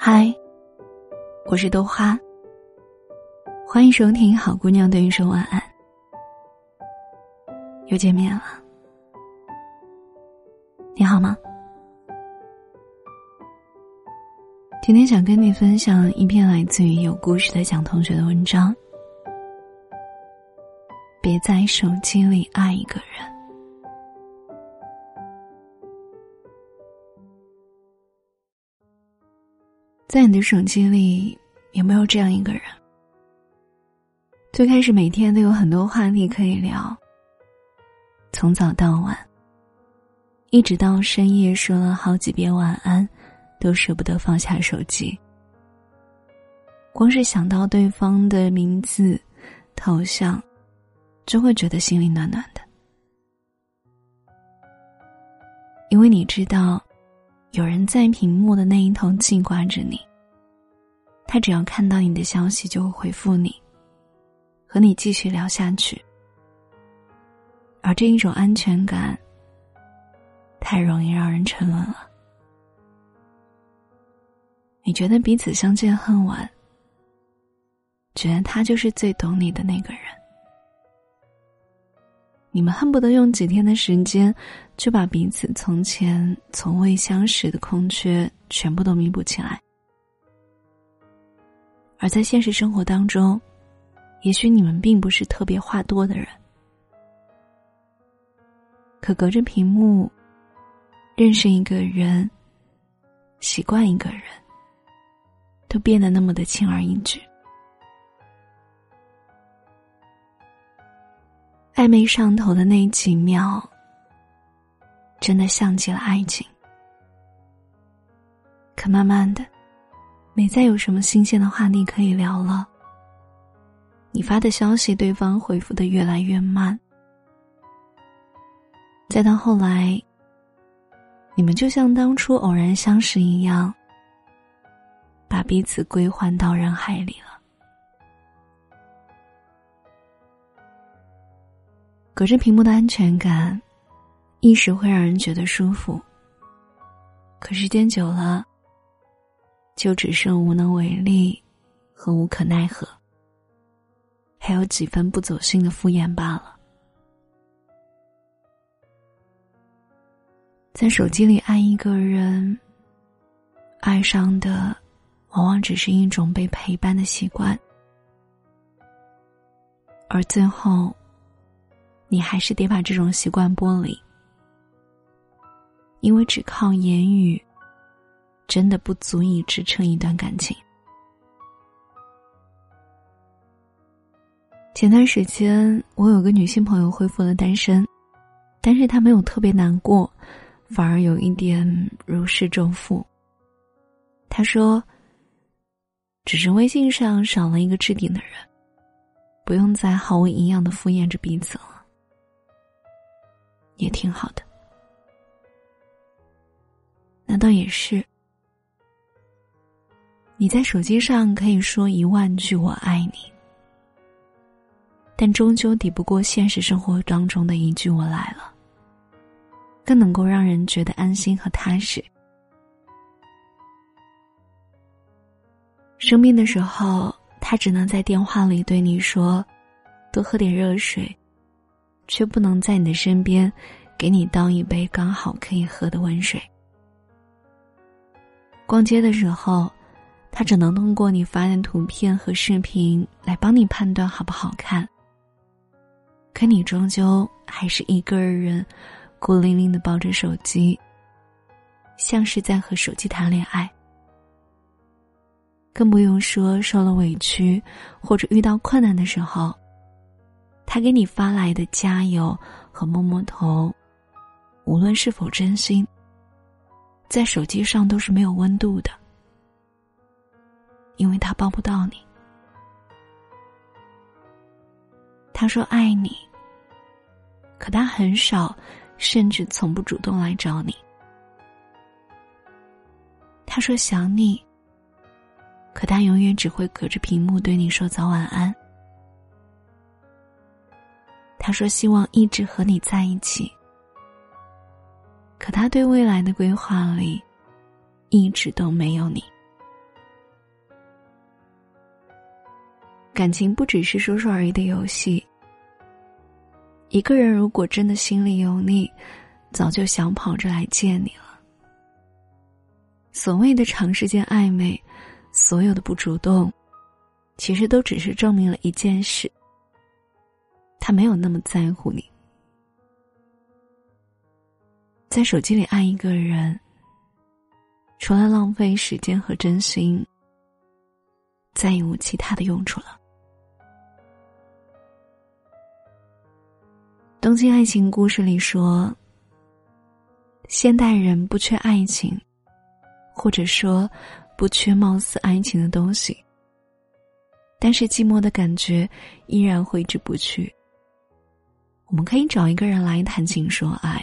嗨，我是豆花。欢迎收听《好姑娘对你说晚安》，又见面了。你好吗？今天想跟你分享一篇来自于有故事的蒋同学的文章。别在手机里爱一个人。在你的手机里有没有这样一个人？最开始每天都有很多话题可以聊，从早到晚，一直到深夜，说了好几遍晚安，都舍不得放下手机。光是想到对方的名字、头像，就会觉得心里暖暖的，因为你知道。有人在屏幕的那一头记挂着你，他只要看到你的消息就会回复你，和你继续聊下去。而这一种安全感，太容易让人沉沦了。你觉得彼此相见恨晚，觉得他就是最懂你的那个人。你们恨不得用几天的时间，就把彼此从前从未相识的空缺全部都弥补起来。而在现实生活当中，也许你们并不是特别话多的人，可隔着屏幕认识一个人、习惯一个人，都变得那么的轻而易举。暧昧上头的那几秒，真的像极了爱情。可慢慢的，没再有什么新鲜的话题可以聊了。你发的消息，对方回复的越来越慢。再到后来，你们就像当初偶然相识一样，把彼此归还到人海里了。隔着屏幕的安全感，一时会让人觉得舒服。可时间久了，就只剩无能为力和无可奈何，还有几分不走心的敷衍罢了。在手机里爱一个人，爱上的往往只是一种被陪伴的习惯，而最后。你还是得把这种习惯剥离，因为只靠言语，真的不足以支撑一段感情。前段时间，我有个女性朋友恢复了单身，但是她没有特别难过，反而有一点如释重负。她说：“只是微信上少了一个置顶的人，不用再毫无营养的敷衍着彼此了。”也挺好的，那倒也是。你在手机上可以说一万句“我爱你”，但终究抵不过现实生活当中的一句“我来了”，更能够让人觉得安心和踏实。生病的时候，他只能在电话里对你说：“多喝点热水。”却不能在你的身边，给你倒一杯刚好可以喝的温水。逛街的时候，他只能通过你发的图片和视频来帮你判断好不好看。可你终究还是一个人，孤零零的抱着手机，像是在和手机谈恋爱。更不用说受了委屈或者遇到困难的时候。他给你发来的加油和摸摸头，无论是否真心，在手机上都是没有温度的，因为他抱不到你。他说爱你，可他很少，甚至从不主动来找你。他说想你，可他永远只会隔着屏幕对你说早晚安。他说：“希望一直和你在一起。”可他对未来的规划里，一直都没有你。感情不只是说说而已的游戏。一个人如果真的心里有你，早就想跑着来见你了。所谓的长时间暧昧，所有的不主动，其实都只是证明了一件事：他没有那么在乎你。在手机里爱一个人，除了浪费时间和真心，再也无其他的用处了。《东京爱情故事》里说：“现代人不缺爱情，或者说不缺貌似爱情的东西，但是寂寞的感觉依然挥之不去。我们可以找一个人来谈情说爱，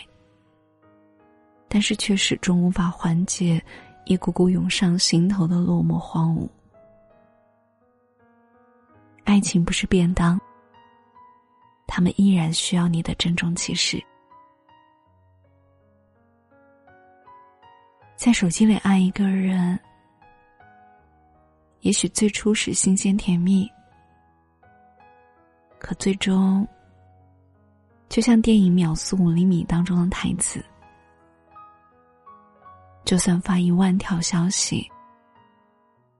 但是却始终无法缓解一股股涌上心头的落寞荒芜。爱情不是便当。”他们依然需要你的郑重其事。在手机里爱一个人，也许最初是新鲜甜蜜，可最终，就像电影《秒速五厘米》当中的台词：“就算发一万条消息，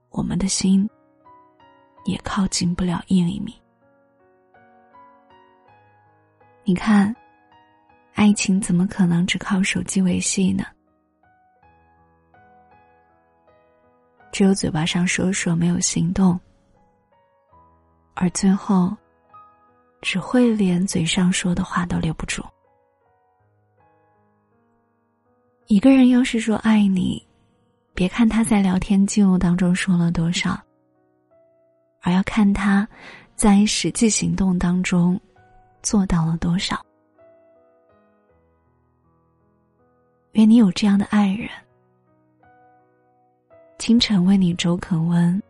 我们的心也靠近不了一厘米。”你看，爱情怎么可能只靠手机维系呢？只有嘴巴上说说，没有行动，而最后，只会连嘴上说的话都留不住。一个人要是说爱你，别看他在聊天记录当中说了多少，而要看他在实际行动当中。做到了多少？愿你有这样的爱人，清晨为你粥可温，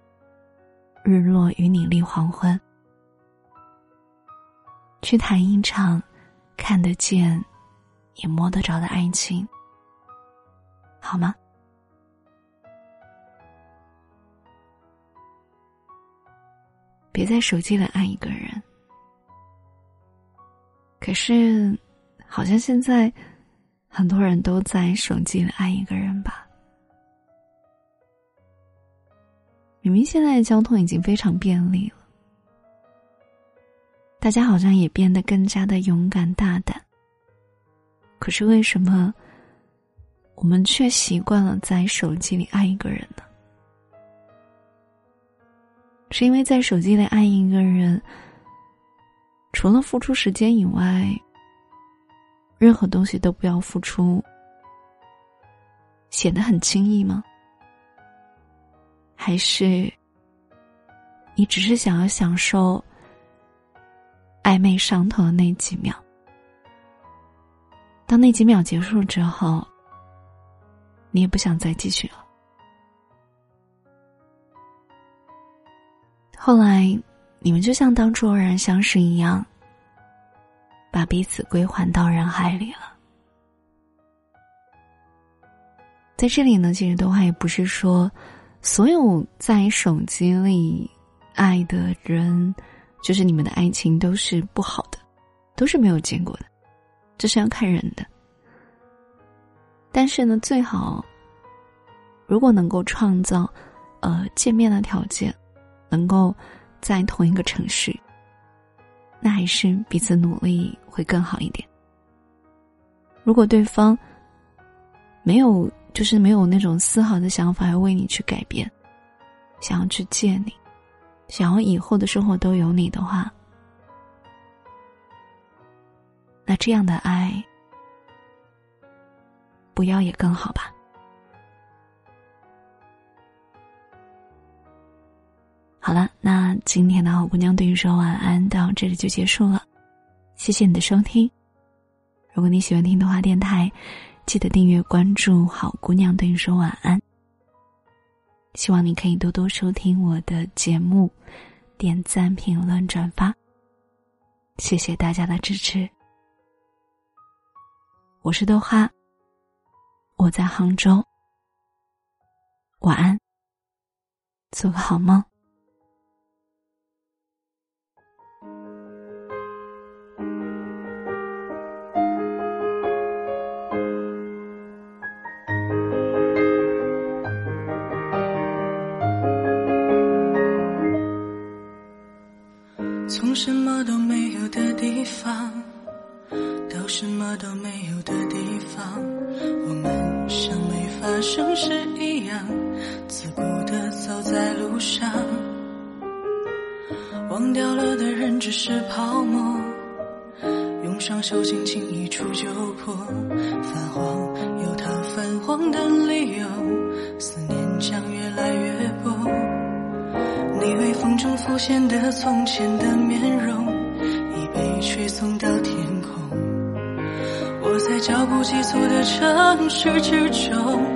日落与你立黄昏，去谈一场看得见也摸得着的爱情，好吗？别在手机里爱一个人。可是，好像现在很多人都在手机里爱一个人吧。明明现在交通已经非常便利了，大家好像也变得更加的勇敢大胆。可是为什么我们却习惯了在手机里爱一个人呢？是因为在手机里爱一个人。除了付出时间以外，任何东西都不要付出，显得很轻易吗？还是你只是想要享受暧昧上头的那几秒？当那几秒结束之后，你也不想再继续了。后来。你们就像当初偶然相识一样，把彼此归还到人海里了。在这里呢，其实的话也不是说，所有在手机里爱的人，就是你们的爱情都是不好的，都是没有结果的，这是要看人的。但是呢，最好如果能够创造，呃，见面的条件，能够。在同一个城市，那还是彼此努力会更好一点。如果对方没有，就是没有那种丝毫的想法要为你去改变，想要去见你，想要以后的生活都有你的话，那这样的爱，不要也更好吧。好了，那今天的好姑娘对你说晚安到这里就结束了，谢谢你的收听。如果你喜欢听的话，电台记得订阅关注好姑娘对你说晚安。希望你可以多多收听我的节目，点赞、评论、转发，谢谢大家的支持。我是豆花，我在杭州，晚安，做个好梦。没发生事一样，自顾地走在路上。忘掉了的人只是泡沫，用双手轻轻一触就破。泛黄有它泛黄的理由，思念将越来越薄。你微风中浮现的从前的面容，已被吹送到天空。我在脚步急促的城市之中，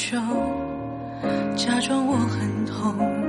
就，假装我很痛。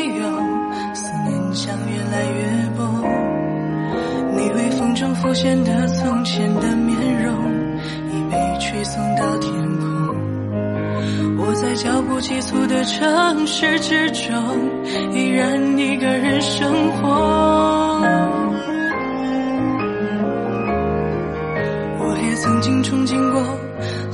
没有，思念将越来越薄。你微风中浮现的从前的面容，已被吹送到天空。我在脚步急促的城市之中，依然一个人生活。我也曾经憧憬过，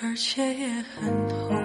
而且也很痛。